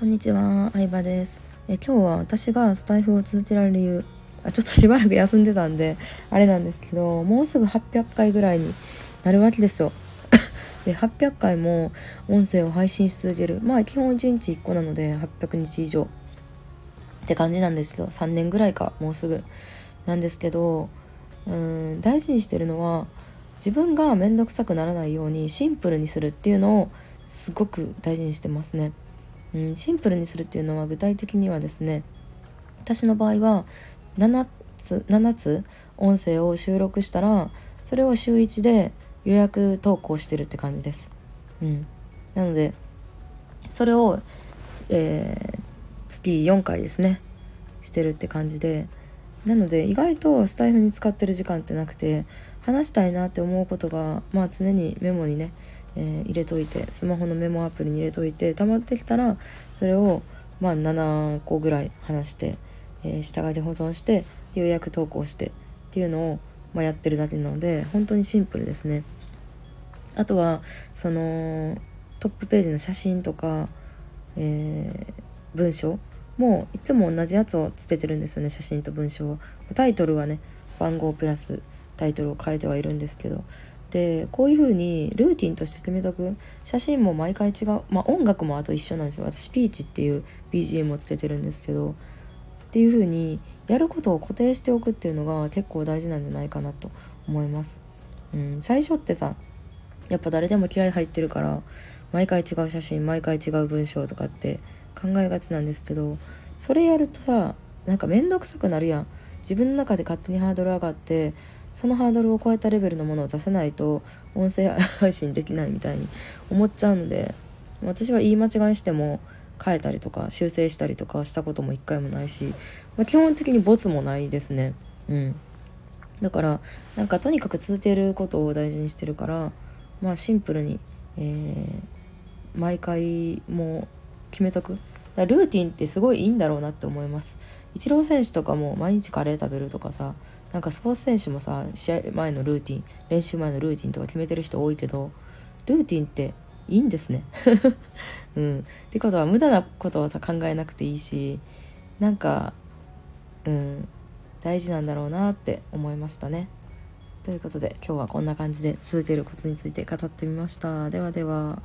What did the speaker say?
こんにちは、相葉ですえ。今日は私がスタイフを続けられる理由あ、ちょっとしばらく休んでたんで、あれなんですけど、もうすぐ800回ぐらいになるわけですよ。で、800回も音声を配信し続ける。まあ、基本1日1個なので、800日以上って感じなんですよ。3年ぐらいか、もうすぐ。なんですけど、うん、大事にしてるのは、自分が面倒くさくならないようにシンプルにするっていうのをすごく大事にしてますね。うん、シンプルにするっていうのは具体的にはですね私の場合は7つ ,7 つ音声を収録したらそれを週1で予約投稿してるって感じです。うん、なのでそれを、えー、月4回ですねしてるって感じでなので意外とスタイフに使ってる時間ってなくて話したいなって思うことがまあ常にメモにねえー、入れといてスマホのメモアプリに入れといて溜まってきたらそれをまあ7個ぐらい話して、えー、下書き保存して予約投稿してっていうのを、まあ、やってるだけなので本当にシンプルですね。あとはそのトップページの写真とか、えー、文章もいつも同じやつをつけてるんですよね写真と文章をタイトルはね番号プラスタイトルを変えてはいるんですけど。でこういう風にルーティンとして決めとく。写真も毎回違う。まあ音楽もあと一緒なんですよ。私ピーチっていう BGM をつけてるんですけど。っていう風にやることを固定しておくっていうのが結構大事なんじゃないかなと思います、うん、最初ってさやっぱ誰でも気合入ってるから毎回違う写真毎回違う文章とかって考えがちなんですけど。それやるとさなんか面倒くさくなるやん。自分の中で勝手にハードル上がってそのハードルを超えたレベルのものを出せないと音声配信できないみたいに思っちゃうので私は言い間違いしても変えたりとか修正したりとかしたことも一回もないし、まあ、基本的にボツもないですね。うん。だからなんかとにかく続けることを大事にしてるからまあシンプルに、えー、毎回もう決めとく。だルーティンってすごいいいんだろうなって思います。イチロー選手とかも毎日カレー食べるとかさなんかスポーツ選手もさ試合前のルーティン練習前のルーティンとか決めてる人多いけどルーティンっていいんですね。うん。ってことは無駄なことはさ考えなくていいしなんかうん大事なんだろうなって思いましたね。ということで今日はこんな感じで続けるコツについて語ってみました。ではでは。